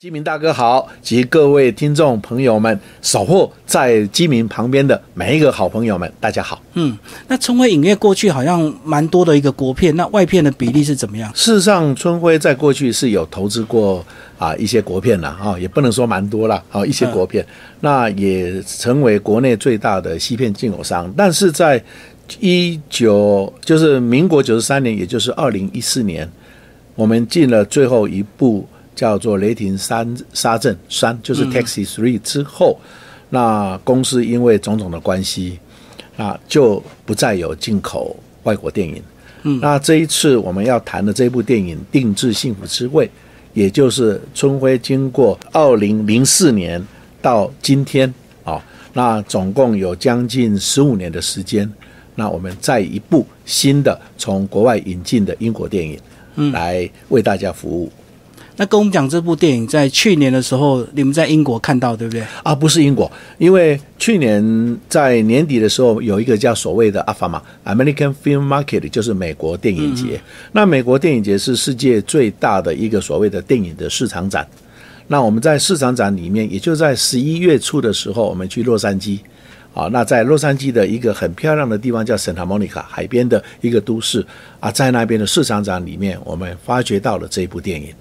基民大哥好，及各位听众朋友们，守候在基民旁边的每一个好朋友们，大家好。嗯，那春晖影业过去好像蛮多的一个国片，那外片的比例是怎么样？事实上，春晖在过去是有投资过啊一些国片的啊，也不能说蛮多了啊一些国片，那也成为国内最大的西片进口商。但是在一九就是民国九十三年，也就是二零一四年，我们进了最后一部。叫做雷霆三沙镇三，就是 Taxi Three 之后，那公司因为种种的关系，啊就不再有进口外国电影。嗯，那这一次我们要谈的这部电影《定制幸福之味》，也就是春晖经过二零零四年到今天啊，那总共有将近十五年的时间，那我们再一部新的从国外引进的英国电影，嗯，来为大家服务。那跟我们讲这部电影在去年的时候，你们在英国看到对不对？啊，不是英国，因为去年在年底的时候有一个叫所谓的阿法玛 （American Film Market），就是美国电影节。那美国电影节是世界最大的一个所谓的电影的市场展。那我们在市场展里面，也就在十一月初的时候，我们去洛杉矶。啊，那在洛杉矶的一个很漂亮的地方叫圣塔莫尼卡海边的一个都市啊，在那边的市场展里面，我们发掘到了这一部电影。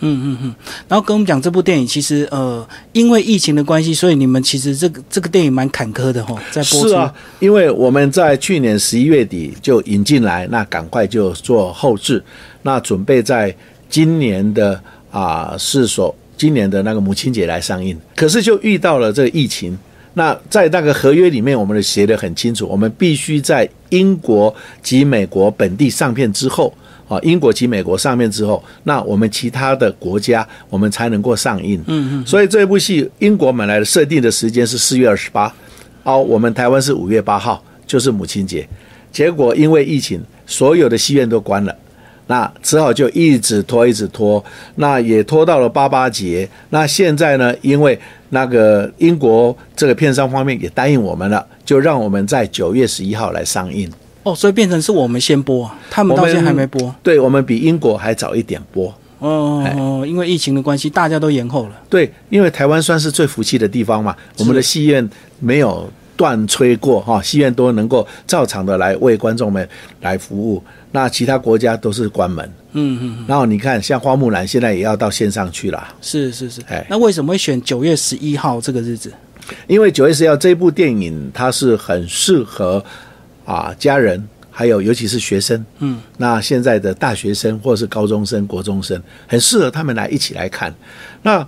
嗯嗯嗯，然后跟我们讲这部电影，其实呃，因为疫情的关系，所以你们其实这个这个电影蛮坎坷的哈，在播出。是啊，因为我们在去年十一月底就引进来，那赶快就做后置，那准备在今年的啊是说今年的那个母亲节来上映，可是就遇到了这个疫情。那在那个合约里面，我们的写的很清楚，我们必须在英国及美国本地上片之后。啊，英国及美国上面之后，那我们其他的国家我们才能够上映。嗯嗯。所以这部戏英国本来的设定的时间是四月二十八，哦，我们台湾是五月八号，就是母亲节。结果因为疫情，所有的戏院都关了，那只好就一直拖，一直拖，那也拖到了八八节。那现在呢，因为那个英国这个片商方面也答应我们了，就让我们在九月十一号来上映。哦，所以变成是我们先播，他们到现在还没播。对，我们比英国还早一点播。哦，因为疫情的关系，大家都延后了。对，因为台湾算是最福气的地方嘛，我们的戏院没有断吹过哈，戏院都能够照常的来为观众们来服务。那其他国家都是关门。嗯嗯。然后你看，像花木兰现在也要到线上去了。是是是。哎，那为什么会选九月十一号这个日子？因为九月十一号这部电影，它是很适合。啊，家人还有尤其是学生，嗯，那现在的大学生或者是高中生、国中生，很适合他们来一起来看。那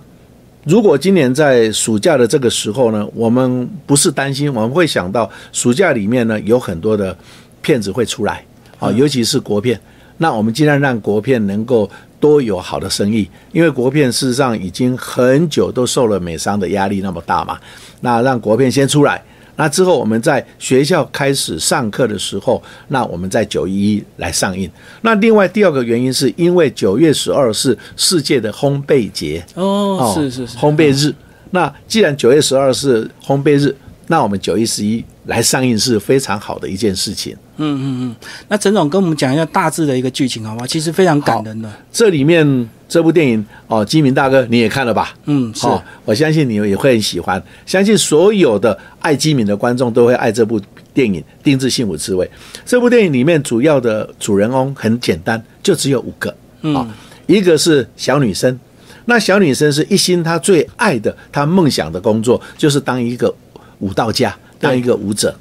如果今年在暑假的这个时候呢，我们不是担心，我们会想到暑假里面呢有很多的骗子会出来，啊，尤其是国片。那我们尽量让国片能够多有好的生意，因为国片事实上已经很久都受了美商的压力那么大嘛，那让国片先出来。那之后，我们在学校开始上课的时候，那我们在九一一来上映。那另外第二个原因是因为九月十二是世界的烘焙节哦，是是是烘焙日。那既然九月十二是烘焙日，那我们九一十一来上映是非常好的一件事情。嗯嗯嗯。那陈总跟我们讲一下大致的一个剧情好吗？其实非常感人的。这里面。这部电影哦，金明大哥你也看了吧？嗯，是，我相信你也会很喜欢。相信所有的爱金明的观众都会爱这部电影《定制幸福滋味》。这部电影里面主要的主人翁很简单，就只有五个啊，一个是小女生，那小女生是一心她最爱的，她梦想的工作就是当一个舞蹈家，当一个舞者。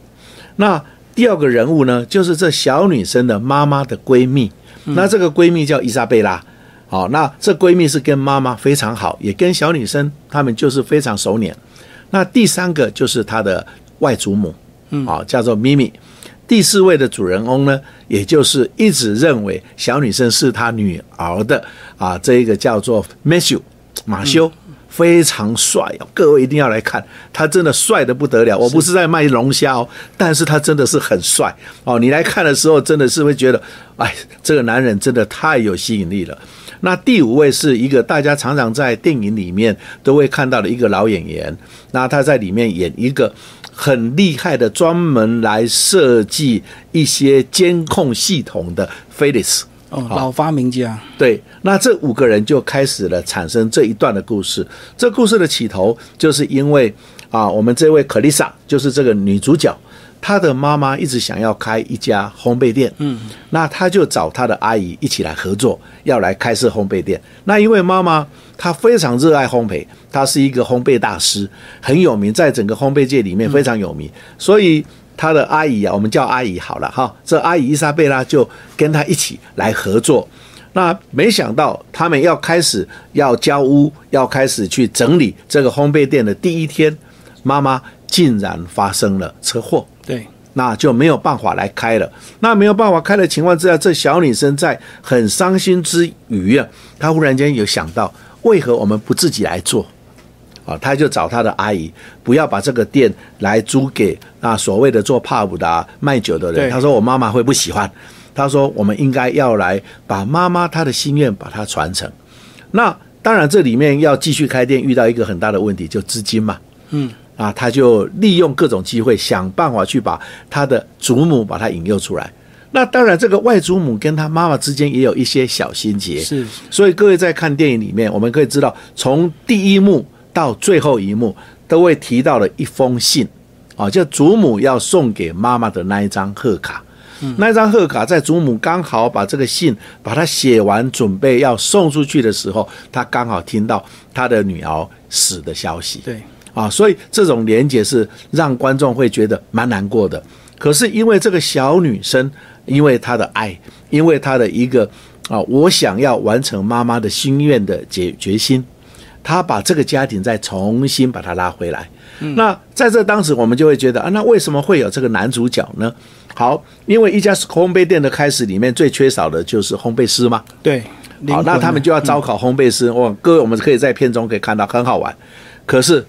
那第二个人物呢，就是这小女生的妈妈的闺蜜，那这个闺蜜叫伊莎贝拉。好，那这闺蜜是跟妈妈非常好，也跟小女生她们就是非常熟稔。那第三个就是她的外祖母，嗯，啊，叫做咪咪。第四位的主人翁呢，也就是一直认为小女生是她女儿的啊，这一个叫做 Matthew 马修，非常帅哦，各位一定要来看，他真的帅的不得了。我不是在卖龙虾哦，但是他真的是很帅哦。你来看的时候，真的是会觉得，哎，这个男人真的太有吸引力了。那第五位是一个大家常常在电影里面都会看到的一个老演员，那他在里面演一个很厉害的，专门来设计一些监控系统的 Felix 哦，老发明家，对，那这五个人就开始了产生这一段的故事。这故事的起头就是因为啊，我们这位克丽莎就是这个女主角，她的妈妈一直想要开一家烘焙店，嗯，那她就找她的阿姨一起来合作，要来开设烘焙店。那因为妈妈她非常热爱烘焙，她是一个烘焙大师，很有名，在整个烘焙界里面非常有名，所以。他的阿姨啊，我们叫阿姨好了哈。这阿姨伊莎贝拉就跟他一起来合作。那没想到他们要开始要交屋，要开始去整理这个烘焙店的第一天，妈妈竟然发生了车祸。对，那就没有办法来开了。那没有办法开的情况之下，这小女生在很伤心之余啊，她忽然间有想到，为何我们不自己来做？啊，他就找他的阿姨，不要把这个店来租给那所谓的做 pub 的卖酒的人。他说我妈妈会不喜欢。他说我们应该要来把妈妈她的心愿把它传承。那当然这里面要继续开店，遇到一个很大的问题，就资金嘛。嗯。啊，他就利用各种机会，想办法去把他的祖母把他引诱出来。那当然，这个外祖母跟他妈妈之间也有一些小心结。是。所以各位在看电影里面，我们可以知道，从第一幕。到最后一幕都会提到了一封信，啊，就祖母要送给妈妈的那一张贺卡。那一张贺卡在祖母刚好把这个信把它写完，准备要送出去的时候，他刚好听到他的女儿死的消息。对，啊，所以这种连结是让观众会觉得蛮难过的。可是因为这个小女生，因为她的爱，因为她的一个啊，我想要完成妈妈的心愿的决决心。他把这个家庭再重新把他拉回来，那在这当时我们就会觉得啊，那为什么会有这个男主角呢？好，因为一家烘焙店的开始里面最缺少的就是烘焙师嘛。对，好，那他们就要招考烘焙师。哇，各位，我们可以在片中可以看到很好玩，可是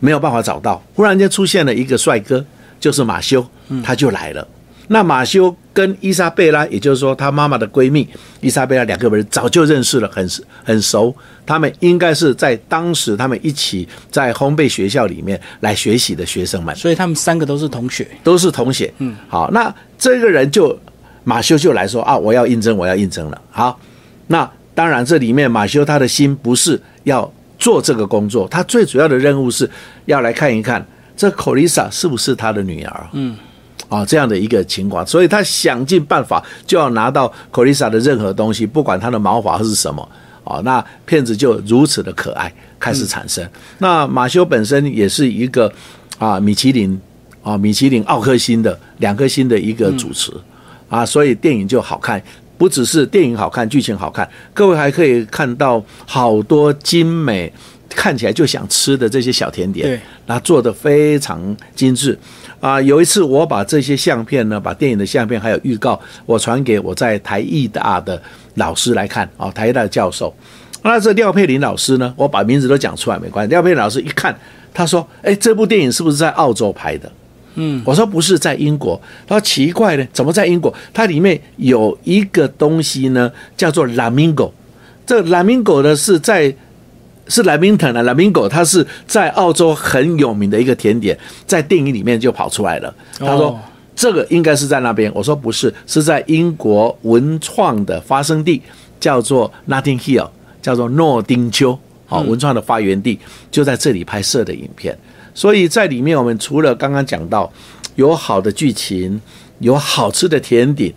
没有办法找到。忽然间出现了一个帅哥，就是马修，他就来了。那马修跟伊莎贝拉，也就是说他妈妈的闺蜜伊莎贝拉，两个人早就认识了，很很熟。他们应该是在当时他们一起在烘焙学校里面来学习的学生们，所以他们三个都是同学，都是同学。嗯，好，那这个人就马修就来说啊，我要应征，我要应征了。好，那当然这里面马修他的心不是要做这个工作，他最主要的任务是要来看一看这口丽莎是不是他的女儿。嗯。啊，这样的一个情况，所以他想尽办法就要拿到 i s a 的任何东西，不管他的毛发是什么。啊，那骗子就如此的可爱开始产生。那马修本身也是一个啊，米其林啊，米其林奥克星的两颗星的一个主持啊，所以电影就好看，不只是电影好看，剧情好看，各位还可以看到好多精美。看起来就想吃的这些小甜点，对，那做的非常精致啊！有一次我把这些相片呢，把电影的相片还有预告，我传给我在台艺大的老师来看啊，台艺大的教授。那这廖佩玲老师呢，我把名字都讲出来没关系。廖佩玲老师一看，他说：“哎，这部电影是不是在澳洲拍的？”嗯，我说不是，在英国。他说奇怪呢，怎么在英国？它里面有一个东西呢，叫做 Lamingo。这 Lamingo 呢是在。是莱明腾啊，莱明狗，它是在澳洲很有名的一个甜点，在电影里面就跑出来了。他说这个应该是在那边，我说不是，是在英国文创的发生地，叫做 Notting Hill，叫做诺丁丘，好，文创的发源地就在这里拍摄的影片。所以在里面，我们除了刚刚讲到有好的剧情，有好吃的甜点，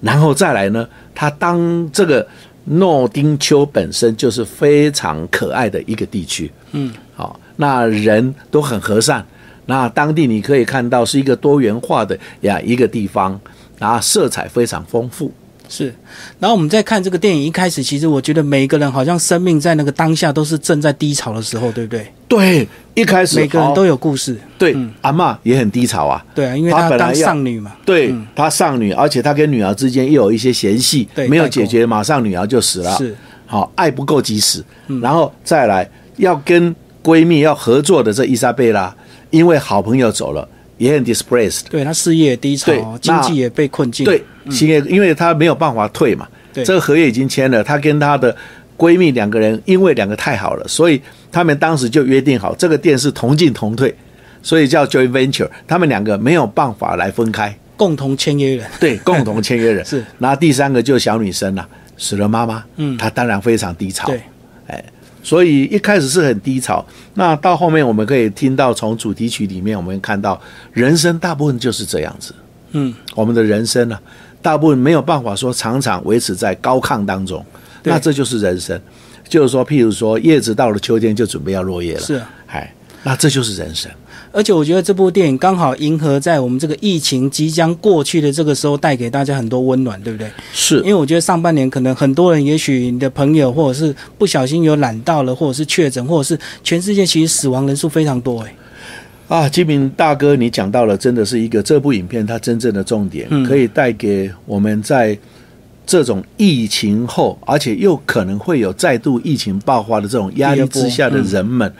然后再来呢，他当这个。诺丁丘本身就是非常可爱的一个地区，嗯，好，那人都很和善，那当地你可以看到是一个多元化的呀一个地方，然后色彩非常丰富。是，然后我们再看这个电影一开始，其实我觉得每一个人好像生命在那个当下都是正在低潮的时候，对不对？对，一开始每个人都有故事。对，阿妈也很低潮啊。对啊，因为她本来丧女嘛。对，她丧女，而且她跟女儿之间又有一些嫌隙，没有解决，马上女儿就死了。是，好，爱不够及时，然后再来要跟闺蜜要合作的这伊莎贝拉，因为好朋友走了。也很 displaced，对他事业低潮，经济也被困境。对，因为因为他没有办法退嘛，这个合约已经签了。她跟她的闺蜜两个人，因为两个太好了，所以他们当时就约定好，这个店是同进同退，所以叫 joint venture。他们两个没有办法来分开，共同签约人，对，共同签约人 是。然后第三个就是小女生了、死了妈妈，嗯她当然非常低潮，对，哎所以一开始是很低潮。那到后面我们可以听到，从主题曲里面我们看到，人生大部分就是这样子。嗯，我们的人生呢、大部分没有办法说常常维持在高亢当中，那这就是人生。就是说，譬如说，叶子到了秋天就准备要落叶了，是啊。哎，那这就是人生。而且我觉得这部电影刚好迎合在我们这个疫情即将过去的这个时候，带给大家很多温暖，对不对？是因为我觉得上半年可能很多人，也许你的朋友或者是不小心有染到了，或者是确诊，或者是全世界其实死亡人数非常多，哎，啊，金明大哥，你讲到了，真的是一个这部影片它真正的重点，嗯可以带给我们在这种疫情后，而且又可能会有再度疫情爆发的这种压力之下的人们，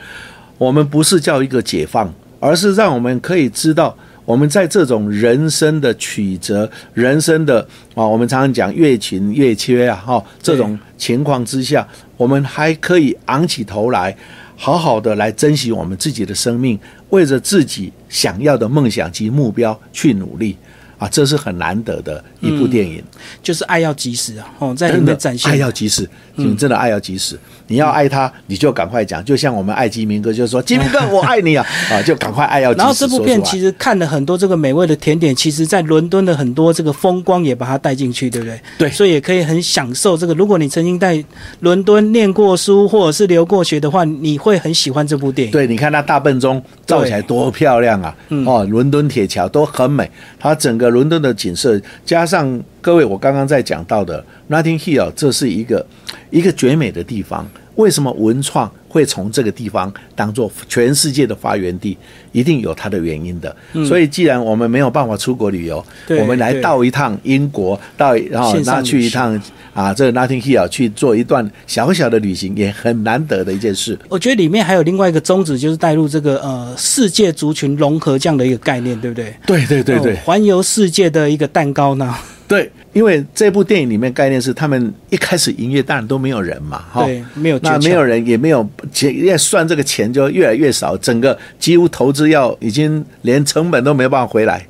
我们不是叫一个解放，而是让我们可以知道。我们在这种人生的曲折、人生的啊，我们常常讲越勤越缺啊，哈，这种情况之下，我们还可以昂起头来，好好的来珍惜我们自己的生命，为着自己想要的梦想及目标去努力啊，这是很难得的一部电影。就是爱要及时啊，哦，在里面展现爱要及时，你真的爱要及时。你要爱他，你就赶快讲，就像我们爱金明哥，就是说金明哥我爱你啊 啊，就赶快爱要及时然后这部片其实实看了很多这个美味的甜点，其实在伦敦的很多这个风光也把它带进去，对不对？对所以也可以很享受这个。如果你曾经在伦敦念过书或者是留过学的话，你会很喜欢这部电影。对，你看那大笨钟照起来多漂亮啊！嗯哦，伦敦铁桥都很美，它整个伦敦的景色，加上各位我刚刚在讲到的 Notting Hill，这是一个一个绝美的地方。为什么文创会从这个地方当做全世界的发源地？一定有它的原因的。所以，既然我们没有办法出国旅游，我们来到一趟英国，到然后那去一趟啊，这个 Notting Hill 去做一段小小的旅行，也很难得的一件事。我觉得里面还有另外一个宗旨，就是带入这个呃世界族群融合这样的一个概念，对不对？对对对对哦，环游世界的一个蛋糕呢？对，因为这部电影里面概念是他们一开始营业当然都没有人嘛，哈，对，没有那没有人也没有钱，要算这个钱就越来越少，整个几乎投资要已经连成本都没办法回来，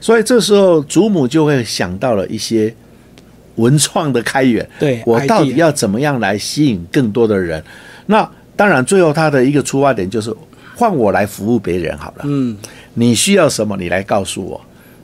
所以这时候祖母就会想到了一些文创的开源，对我到底要怎么样来吸引更多的人？那当然，最后他的一个出发点就是换我来服务别人好了。嗯，你需要什么，你来告诉我，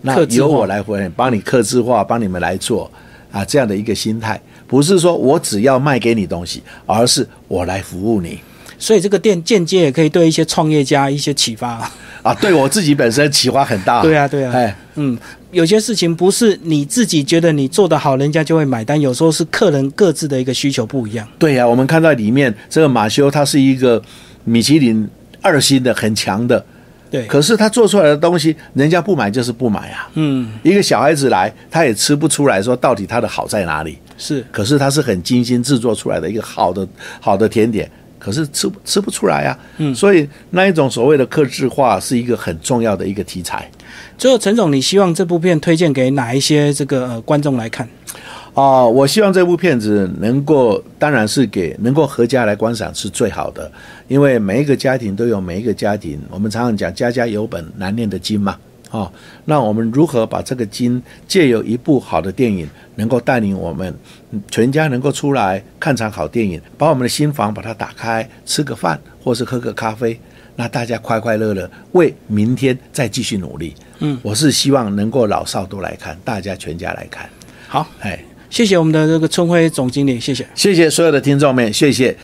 那客由我来回帮你克制化，帮你们来做啊，这样的一个心态，不是说我只要卖给你东西，而是我来服务你所以这个店间接也可以对一些创业家一些启发。啊。对我自己本身启发很大，对啊，对啊，哎，嗯，有些事情不是你自己觉得你做得好，人家就会买单，有时候是客人各自的一个需求不一样。对呀、我们看到里面这个马修，他是一个米其林二星的很强的，对，可是他做出来的东西，人家不买就是不买啊。嗯，一个小孩子来，他也吃不出来说到底它的好在哪里。是可是它是很精心制作出来的一个好的好的甜点，可是吃吃不出来啊。嗯，所以那一种所谓的克制化是一个很重要的一个题材最后，陈总，你希望这部片推荐给哪一些这个、呃、观众来看？哦、我希望这部片子能够，当然是给能够合家来观赏是最好的，因为每一个家庭都有每一个家庭，我们常常讲家家有本难念的经嘛。哦，那我们如何把这个经借由一部好的电影，能够带领我们嗯全家能够出来看场好电影，把我们的心房把它打开，吃个饭或是喝个咖啡，那大家快快乐乐为明天再继续努力。嗯，我是希望能够老少都来看，大家全家来看。好，哎，谢谢我们的这个春晖总经理，谢谢。谢谢所有的听众们，谢谢。